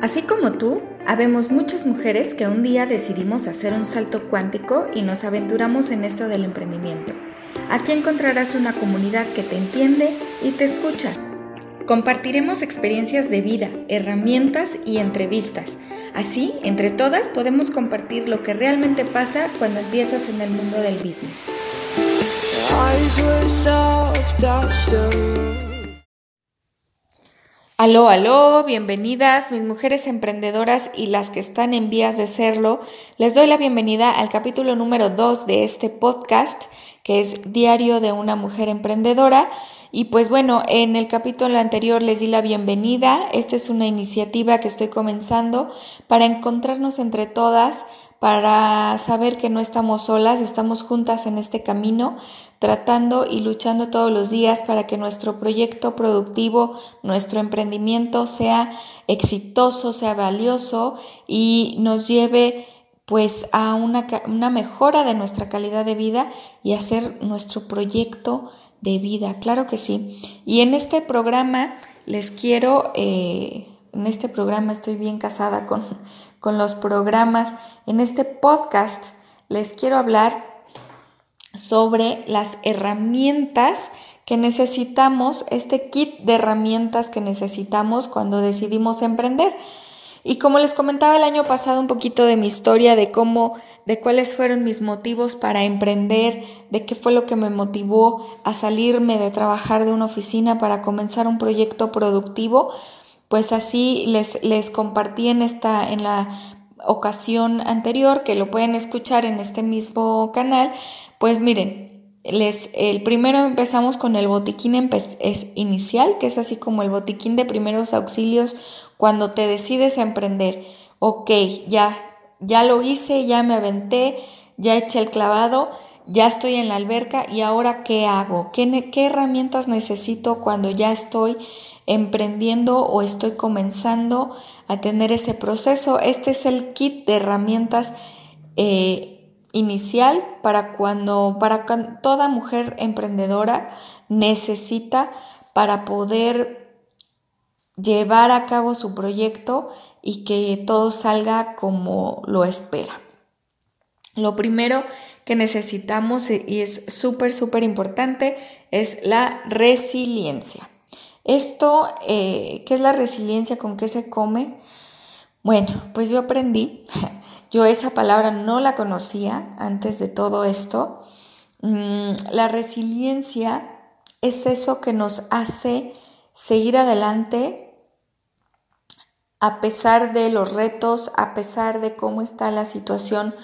Así como tú, habemos muchas mujeres que un día decidimos hacer un salto cuántico y nos aventuramos en esto del emprendimiento. Aquí encontrarás una comunidad que te entiende y te escucha. Compartiremos experiencias de vida, herramientas y entrevistas. Así, entre todas podemos compartir lo que realmente pasa cuando empiezas en el mundo del business. Aló, aló, bienvenidas mis mujeres emprendedoras y las que están en vías de serlo. Les doy la bienvenida al capítulo número 2 de este podcast, que es Diario de una mujer emprendedora. Y pues bueno, en el capítulo anterior les di la bienvenida. Esta es una iniciativa que estoy comenzando para encontrarnos entre todas, para saber que no estamos solas, estamos juntas en este camino, tratando y luchando todos los días para que nuestro proyecto productivo, nuestro emprendimiento sea exitoso, sea valioso y nos lleve pues a una, una mejora de nuestra calidad de vida y hacer nuestro proyecto de vida, claro que sí. Y en este programa les quiero, eh, en este programa estoy bien casada con, con los programas. En este podcast les quiero hablar sobre las herramientas que necesitamos, este kit de herramientas que necesitamos cuando decidimos emprender. Y como les comentaba el año pasado un poquito de mi historia, de cómo, de cuáles fueron mis motivos para emprender, de qué fue lo que me motivó a salirme de trabajar de una oficina para comenzar un proyecto productivo, pues así les, les compartí en esta, en la ocasión anterior, que lo pueden escuchar en este mismo canal, pues miren, les, el primero empezamos con el botiquín es inicial, que es así como el botiquín de primeros auxilios cuando te decides a emprender. Ok, ya, ya lo hice, ya me aventé, ya eché el clavado, ya estoy en la alberca y ahora ¿qué hago? ¿Qué, qué herramientas necesito cuando ya estoy emprendiendo o estoy comenzando a tener ese proceso. Este es el kit de herramientas eh, inicial para cuando, para toda mujer emprendedora necesita para poder llevar a cabo su proyecto y que todo salga como lo espera. Lo primero que necesitamos y es súper, súper importante es la resiliencia. Esto, eh, ¿qué es la resiliencia? ¿Con qué se come? Bueno, pues yo aprendí, yo esa palabra no la conocía antes de todo esto. Mm, la resiliencia es eso que nos hace seguir adelante a pesar de los retos, a pesar de cómo está la situación,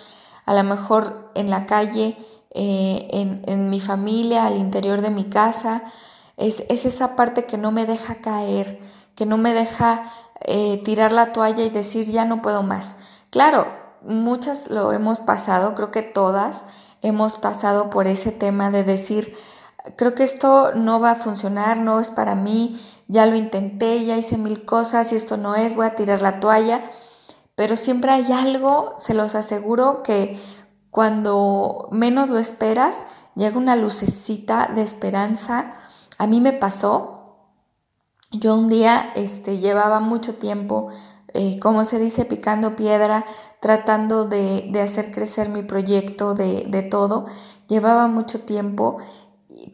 a lo mejor en la calle, eh, en, en mi familia, al interior de mi casa, es, esa parte que no me deja caer, que no me deja eh, tirar la toalla y decir ya no puedo más. Claro, muchas lo hemos pasado, creo que todas hemos pasado por ese tema de decir, creo que esto no va a funcionar, no es para mí, ya lo intenté, ya hice mil cosas y esto no es, voy a tirar la toalla, pero siempre hay algo, se los aseguro, que cuando menos lo esperas, llega una lucecita de esperanza a mí me pasó, yo un día este, llevaba mucho tiempo, eh, como se dice, picando piedra, tratando de, hacer crecer mi proyecto, de, todo. Llevaba mucho tiempo,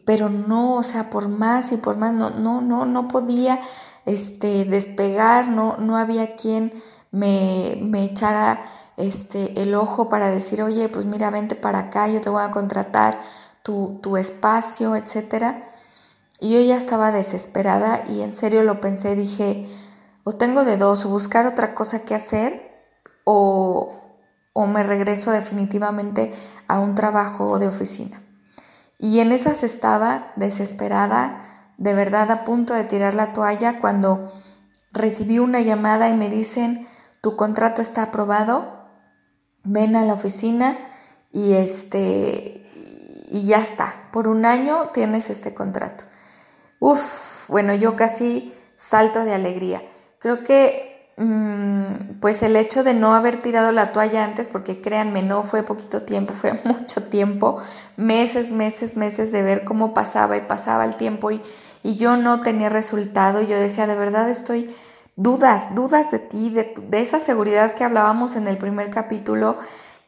pero no, o sea, por más y por más, no, no, no, no podía este, despegar, no, no había quien me, me echara este, el ojo para decir, oye, pues mira, vente para acá, yo te voy a contratar tu, tu espacio, etcétera. Y yo ya estaba desesperada y en serio lo pensé, dije, o tengo de dos, o buscar otra cosa que hacer, o, o me regreso definitivamente a un trabajo de oficina. Y en esas estaba desesperada, de verdad a punto de tirar la toalla cuando recibí una llamada y me dicen, tu contrato está aprobado, ven a la oficina y este y ya está, por un año tienes este contrato. Uf, bueno, yo casi salto de alegría. Creo que mm, pues el hecho de no haber tirado la toalla antes, porque créanme, no fue poquito tiempo, fue mucho tiempo, meses, meses, meses de ver cómo pasaba y pasaba el tiempo y, y yo no tenía resultado. Yo decía, de verdad estoy dudas, dudas de ti, de, de esa seguridad que hablábamos en el primer capítulo,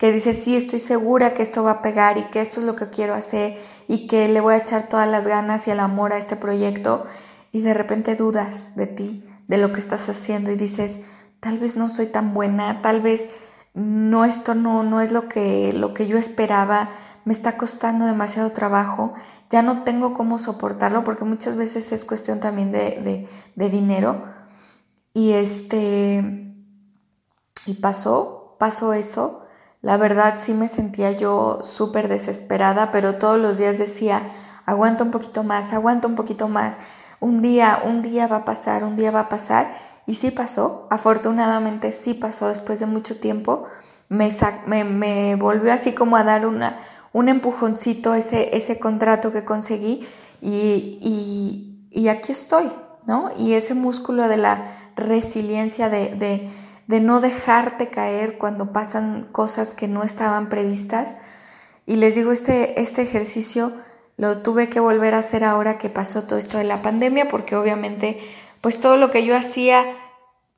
que dices, sí, estoy segura que esto va a pegar y que esto es lo que quiero hacer y que le voy a echar todas las ganas y el amor a este proyecto y de repente dudas de ti, de lo que estás haciendo y dices, tal vez no soy tan buena, tal vez no esto no no es lo que lo que yo esperaba, me está costando demasiado trabajo, ya no tengo cómo soportarlo porque muchas veces es cuestión también de, de dinero y este y pasó, pasó eso. La verdad sí me sentía yo súper desesperada, pero todos los días decía, aguanta un poquito más, aguanta un poquito más un día, un día va a pasar, un día va a pasar. Y sí pasó, afortunadamente sí pasó después de mucho tiempo. Me, me, volvió así como a dar una, un empujoncito ese, ese contrato que conseguí y, y, aquí estoy, ¿no? Y ese músculo de la resiliencia, de, de, de no dejarte caer cuando pasan cosas que no estaban previstas. Y les digo, este, este ejercicio lo tuve que volver a hacer ahora que pasó todo esto de la pandemia, porque obviamente pues todo lo que yo hacía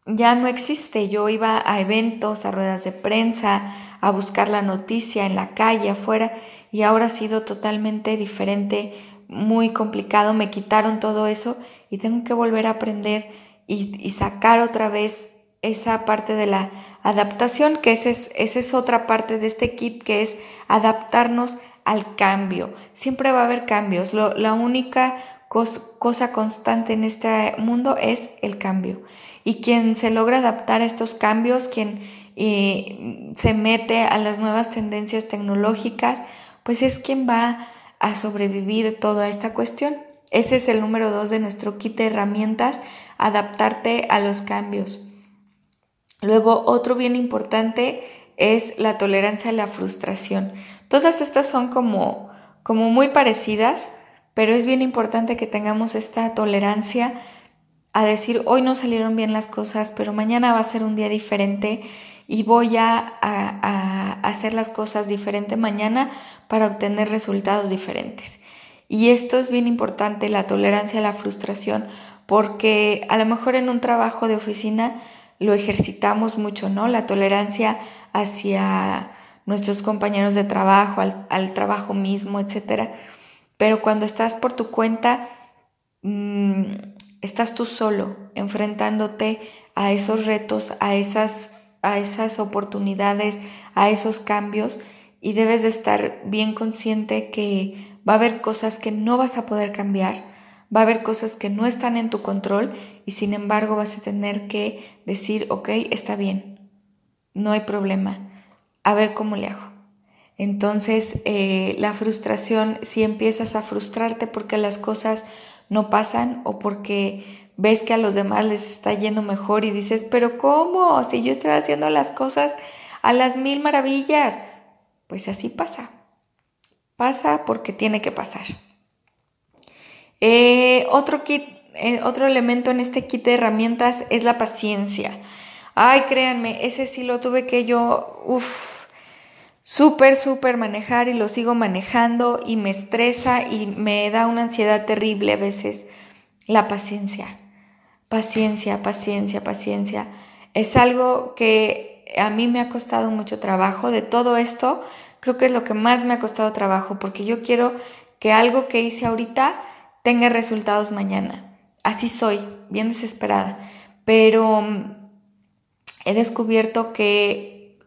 ya no existe. Yo iba a eventos, a ruedas de prensa, a buscar la noticia en la calle, afuera, y ahora ha sido totalmente diferente, muy complicado. Me quitaron todo eso y tengo que volver a aprender y, y sacar otra vez esa parte de la adaptación, que esa es, esa es otra parte de este kit, que es adaptarnos al cambio. Siempre va a haber cambios. la única cosa constante en este mundo es el cambio. Y quien se logra adaptar a estos cambios, quien eh, se mete a las nuevas tendencias tecnológicas, pues es quien va a sobrevivir toda esta cuestión. Ese es el número dos de nuestro kit de herramientas, adaptarte a los cambios. Luego, otro bien importante es la tolerancia a la frustración. Todas estas son como, como muy parecidas, pero es bien importante que tengamos esta tolerancia a decir, hoy no salieron bien las cosas, pero mañana va a ser un día diferente y voy a, a, hacer las cosas diferente mañana para obtener resultados diferentes. Y esto es bien importante, la tolerancia a la frustración, porque a lo mejor en un trabajo de oficina lo ejercitamos mucho, ¿no? La tolerancia hacia nuestros compañeros de trabajo, al, trabajo mismo, etc. Pero cuando estás por tu cuenta, mm, estás tú solo, enfrentándote a esos retos, a esas, a esas oportunidades, a esos cambios, y debes de estar bien consciente que va a haber cosas que no vas a poder cambiar, va a haber cosas que no están en tu control y sin embargo vas a tener que decir, ok, está bien, no hay problema a ver cómo le hago. Entonces, eh, la frustración, si empiezas a frustrarte porque las cosas no pasan o porque ves que a los demás les está yendo mejor y dices, pero ¿cómo? Si yo estoy haciendo las cosas a las mil maravillas. Pues así pasa. Pasa porque tiene que pasar. Eh, otro kit, eh, otro elemento en este kit de herramientas es la paciencia. Ay, créanme, ese sí lo tuve que yo, uff, súper, súper manejar y lo sigo manejando y me estresa y me da una ansiedad terrible a veces. La paciencia, paciencia, paciencia, paciencia. Es algo que a mí me ha costado mucho trabajo. De todo esto, creo que es lo que más me ha costado trabajo porque yo quiero que algo que hice ahorita tenga resultados mañana. Así soy, bien desesperada. Pero he descubierto que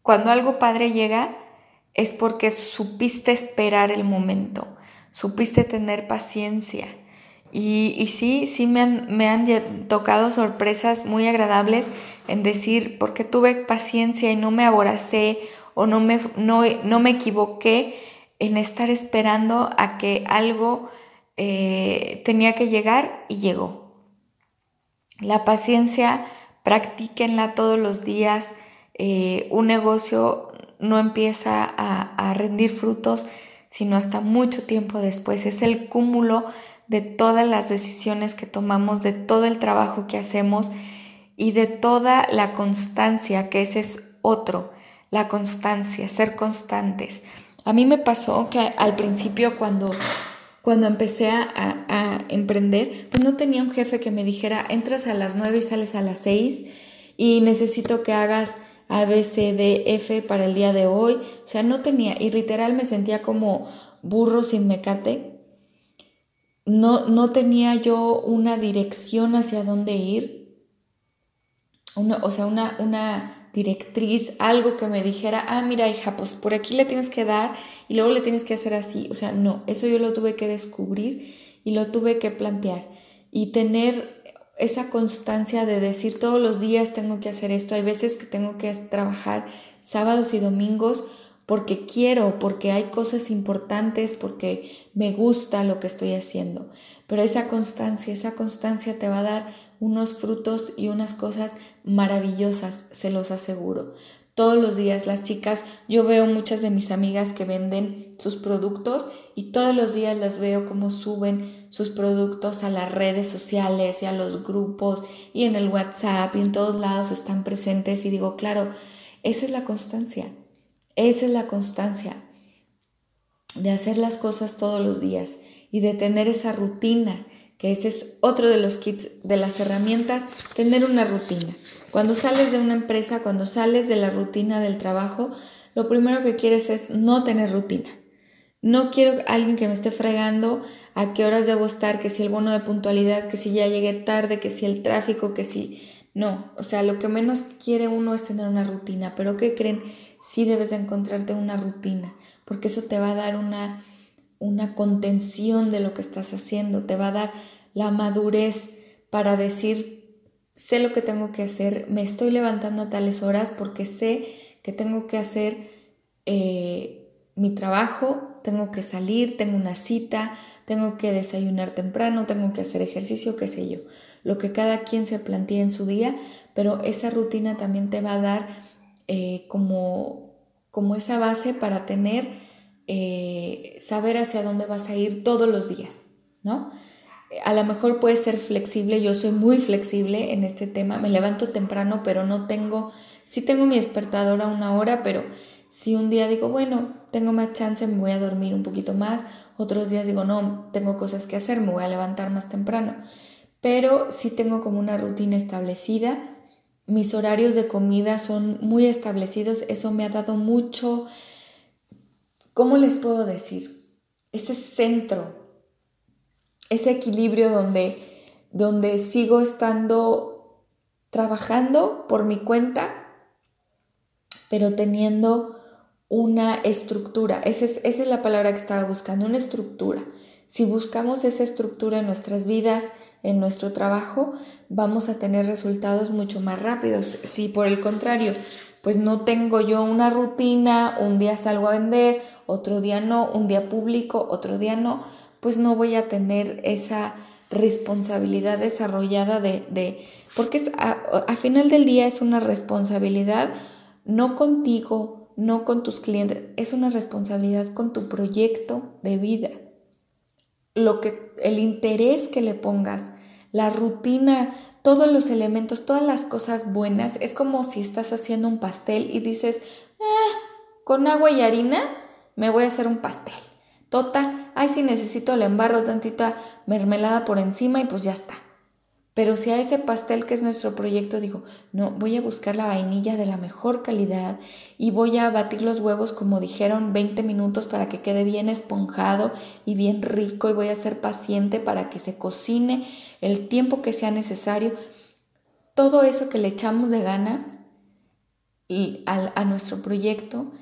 cuando algo padre llega es porque supiste esperar el momento, supiste tener paciencia. Y, sí, sí me han, me han tocado sorpresas muy agradables en decir, porque tuve paciencia y no me aboracé o no me, no, no me equivoqué en estar esperando a que algo eh, tenía que llegar y llegó. La paciencia practíquenla todos los días. Eh, un negocio no empieza a, rendir frutos sino hasta mucho tiempo después. Es el cúmulo de todas las decisiones que tomamos, de todo el trabajo que hacemos y de toda la constancia, que ese es otro, la constancia, ser constantes. A mí me pasó que al principio cuando cuando empecé a, emprender, pues no tenía un jefe que me dijera, entras a las 9 y sales a las 6 y necesito que hagas A, para el día de hoy. O sea, no tenía, y literal me sentía como burro sin mecate. No, no tenía yo una dirección hacia dónde ir. o sea, una, una directriz, algo que me dijera, ah, mira hija, pues por aquí le tienes que dar y luego le tienes que hacer así. O sea, no, eso yo lo tuve que descubrir y lo tuve que plantear y tener esa constancia de decir todos los días tengo que hacer esto. Hay veces que tengo que trabajar sábados y domingos porque quiero, porque hay cosas importantes, porque me gusta lo que estoy haciendo. Pero esa constancia, esa constancia te va a dar unos frutos y unas cosas maravillosas, se los aseguro. Todos los días las chicas, yo veo muchas de mis amigas que venden sus productos y todos los días las veo como suben sus productos a las redes sociales y a los grupos y en el WhatsApp y en todos lados están presentes y digo, claro, esa es la constancia, esa es la constancia de hacer las cosas todos los días y de tener esa rutina que ese es otro de los kits, de las herramientas, tener una rutina. Cuando sales de una empresa, cuando sales de la rutina del trabajo, lo primero que quieres es no tener rutina. No quiero alguien que me esté fregando a qué horas debo estar, que si el bono de puntualidad, que si ya llegué tarde, que si el tráfico, que si... No, o sea, lo que menos quiere uno es tener una rutina, pero ¿qué creen? Sí debes de encontrarte una rutina, porque eso te va a dar una, una contención de lo que estás haciendo, te va a dar la madurez para decir, sé lo que tengo que hacer, me estoy levantando a tales horas porque sé que tengo que hacer eh, mi trabajo, tengo que salir, tengo una cita, tengo que desayunar temprano, tengo que hacer ejercicio, qué sé yo, lo que cada quien se plantee en su día, pero esa rutina también te va a dar eh, como, como esa base para tener, eh, saber hacia dónde vas a ir todos los días, ¿no? a lo mejor puede ser flexible, yo soy muy flexible en este tema, me levanto temprano, pero no tengo, sí tengo mi despertador a una hora, pero si un día digo, bueno, tengo más chance, me voy a dormir un poquito más, otros días digo, no, tengo cosas que hacer, me voy a levantar más temprano, pero sí tengo como una rutina establecida, mis horarios de comida son muy establecidos, eso me ha dado mucho, ¿cómo les puedo decir? Ese centro ese equilibrio donde, donde sigo estando trabajando por mi cuenta, pero teniendo una estructura. Esa es, esa es la palabra que estaba buscando, una estructura. Si buscamos esa estructura en nuestras vidas, en nuestro trabajo, vamos a tener resultados mucho más rápidos. Si por el contrario, pues no tengo yo una rutina, un día salgo a vender, otro día no, un día publico, otro día no, pues no voy a tener esa responsabilidad desarrollada de, porque a, final del día es una responsabilidad no contigo, no con tus clientes, es una responsabilidad con tu proyecto de vida. Lo que, el interés que le pongas, la rutina, todos los elementos, todas las cosas buenas, es como si estás haciendo un pastel y dices, ah, con agua y harina me voy a hacer un pastel. Total, ay, si necesito le embarro tantita mermelada por encima y pues ya está. Pero si a ese pastel que es nuestro proyecto digo, no, voy a buscar la vainilla de la mejor calidad y voy a batir los huevos como dijeron 20 minutos para que quede bien esponjado y bien rico y voy a ser paciente para que se cocine el tiempo que sea necesario. Todo eso que le echamos de ganas a, a nuestro proyecto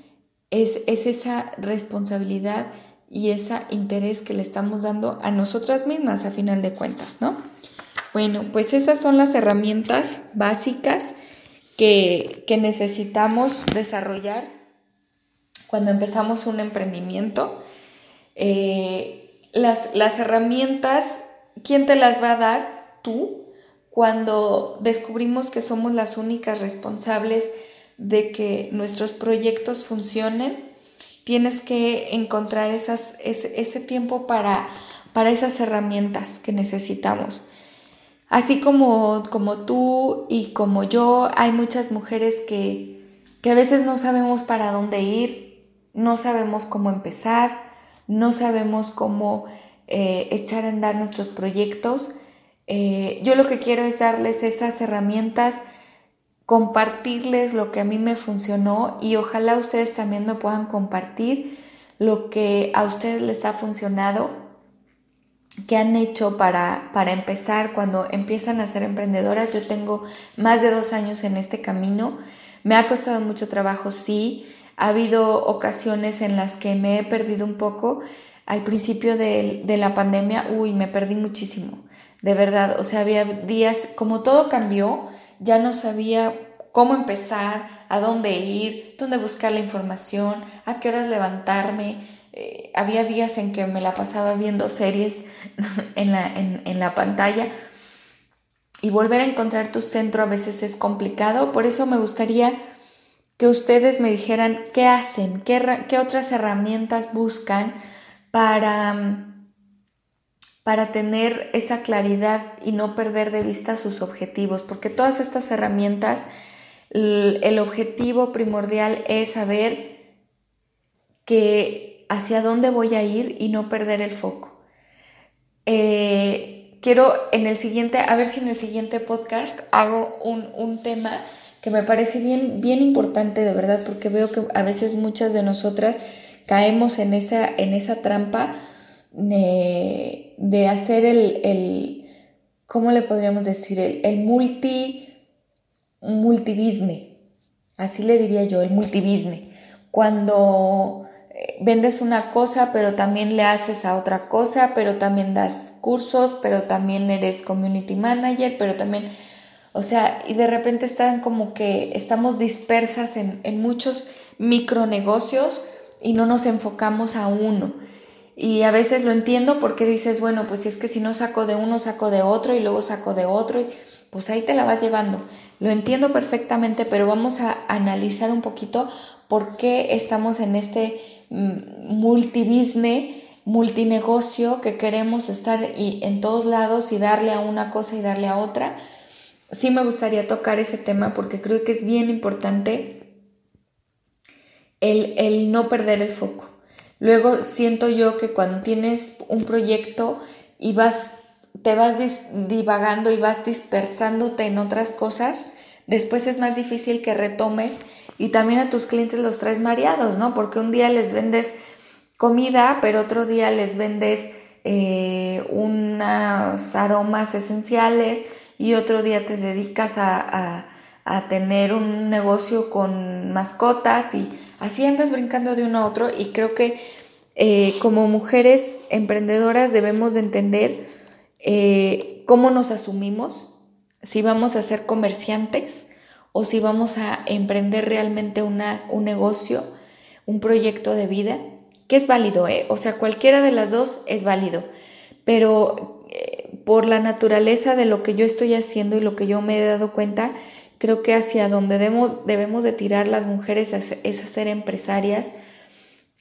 es, es esa responsabilidad y ese interés que le estamos dando a nosotras mismas a final de cuentas, ¿no? Bueno, pues esas son las herramientas básicas que, necesitamos desarrollar cuando empezamos un emprendimiento. Eh, las, las herramientas, ¿quién te las va a dar? Tú, cuando descubrimos que somos las únicas responsables de que nuestros proyectos funcionen tienes que encontrar esas, ese, tiempo para, para esas herramientas que necesitamos. Así como, como tú y como yo, hay muchas mujeres que, que a veces no sabemos para dónde ir, no sabemos cómo empezar, no sabemos cómo eh, echar a andar nuestros proyectos. Eh, yo lo que quiero es darles esas herramientas, compartirles lo que a mí me funcionó y ojalá ustedes también me puedan compartir lo que a ustedes les ha funcionado, qué han hecho para, para empezar cuando empiezan a ser emprendedoras. Yo tengo más de dos años en este camino. Me ha costado mucho trabajo, sí. Ha habido ocasiones en las que me he perdido un poco. Al principio de, de la pandemia, uy, me perdí muchísimo de verdad, o sea, había días, como todo cambió, ya no sabía cómo empezar, a dónde ir, dónde buscar la información, a qué horas levantarme. Eh, había días en que me la pasaba viendo series en la, en, la pantalla y volver a encontrar tu centro a veces es complicado. Por eso me gustaría que ustedes me dijeran qué hacen, qué, qué otras herramientas buscan para para tener esa claridad y no perder de vista sus objetivos, porque todas estas herramientas, el objetivo primordial es saber que hacia dónde voy a ir y no perder el foco. Eh, quiero en el siguiente, a ver si en el siguiente podcast hago un, un tema que me parece bien, bien importante de verdad, porque veo que a veces muchas de nosotras caemos en esa, en esa trampa de, de hacer el, el, ¿cómo le podríamos decir? El, el multi, multibusiness, así le diría yo, el multibusiness. Cuando eh, vendes una cosa, pero también le haces a otra cosa, pero también das cursos, pero también eres community manager, pero también, o sea, y de repente están como que estamos dispersas en, en muchos micronegocios y no nos enfocamos a uno. Y a veces lo entiendo porque dices, bueno, pues es que si no saco de uno, saco de otro y luego saco de otro, y pues ahí te la vas llevando. Lo entiendo perfectamente, pero vamos a analizar un poquito por qué estamos en este mm, multibusiness, multinegocio que queremos estar y en todos lados y darle a una cosa y darle a otra. Sí me gustaría tocar ese tema porque creo que es bien importante el, el no perder el foco. Luego siento yo que cuando tienes un proyecto y vas, te vas divagando y vas dispersándote en otras cosas, después es más difícil que retomes y también a tus clientes los traes mareados, ¿no? Porque un día les vendes comida, pero otro día les vendes eh, unos aromas esenciales y otro día te dedicas a, a tener un negocio con mascotas y Así andas brincando de uno a otro y creo que eh, como mujeres emprendedoras debemos de entender eh, cómo nos asumimos, si vamos a ser comerciantes o si vamos a emprender realmente una, un negocio, un proyecto de vida, que es válido, ¿eh? o sea, cualquiera de las dos es válido, pero por la naturaleza de lo que yo estoy haciendo y lo que yo me he dado cuenta, Creo que hacia donde debemos, debemos de tirar las mujeres es a ser empresarias,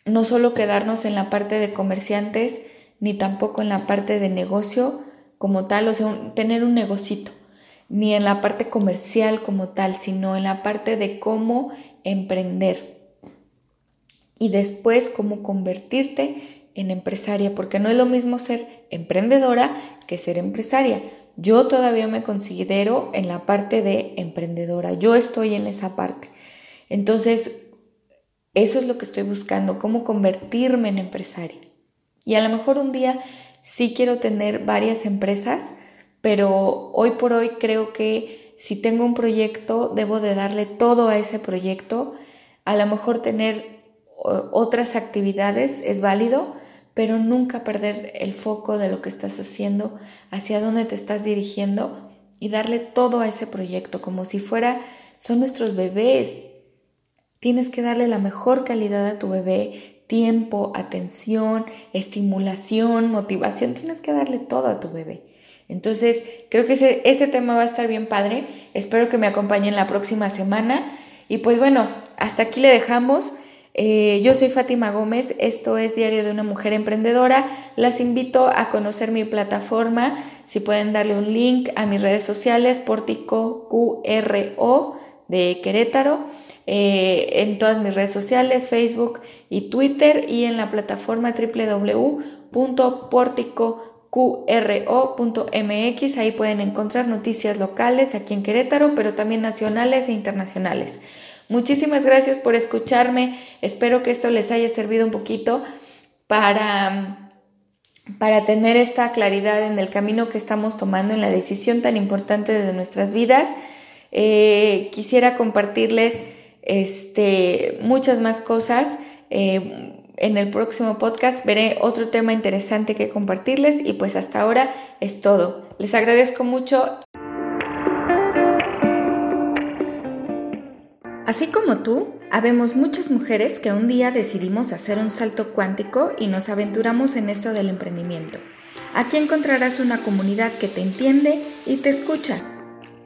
no solo quedarnos en la parte de comerciantes, ni tampoco en la parte de negocio como tal, o sea, tener un negocito, ni en la parte comercial como tal, sino en la parte de cómo emprender y después cómo convertirte en empresaria, porque no es lo mismo ser emprendedora que ser empresaria. Yo todavía me considero en la parte de emprendedora, yo estoy en esa parte. Entonces, eso es lo que estoy buscando, cómo convertirme en empresaria. Y a lo mejor un día sí quiero tener varias empresas, pero hoy por hoy creo que si tengo un proyecto, debo de darle todo a ese proyecto. A lo mejor tener otras actividades es válido, pero nunca perder el foco de lo que estás haciendo, hacia dónde te estás dirigiendo y darle todo a ese proyecto como si fuera, son nuestros bebés. Tienes que darle la mejor calidad a tu bebé, tiempo, atención, estimulación, motivación, tienes que darle todo a tu bebé. Entonces, creo que ese, ese tema va a estar bien padre. Espero que me acompañen la próxima semana. Y pues bueno, hasta aquí le dejamos. Eh, yo soy Fátima Gómez, esto es Diario de una Mujer Emprendedora. Las invito a conocer mi plataforma, si pueden darle un link a mis redes sociales, Pórtico QRO de Querétaro, eh, en todas mis redes sociales, Facebook y Twitter, y en la plataforma www www.porticoqro.mx. Ahí pueden encontrar noticias locales aquí en Querétaro, pero también nacionales e internacionales. Muchísimas gracias por escucharme. Espero que esto les haya servido un poquito para, para tener esta claridad en el camino que estamos tomando, en la decisión tan importante de nuestras vidas. Eh, quisiera compartirles este, muchas más cosas. Eh, en el próximo podcast veré otro tema interesante que compartirles y pues hasta ahora es todo. Les agradezco mucho. Así como tú, habemos muchas mujeres que un día decidimos hacer un salto cuántico y nos aventuramos en esto del emprendimiento. Aquí encontrarás una comunidad que te entiende y te escucha.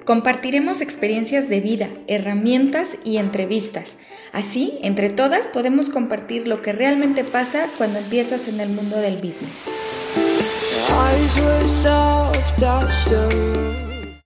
Compartiremos experiencias de vida, herramientas y entrevistas Así, entre todas podemos compartir lo que realmente pasa cuando empiezas en el mundo del business.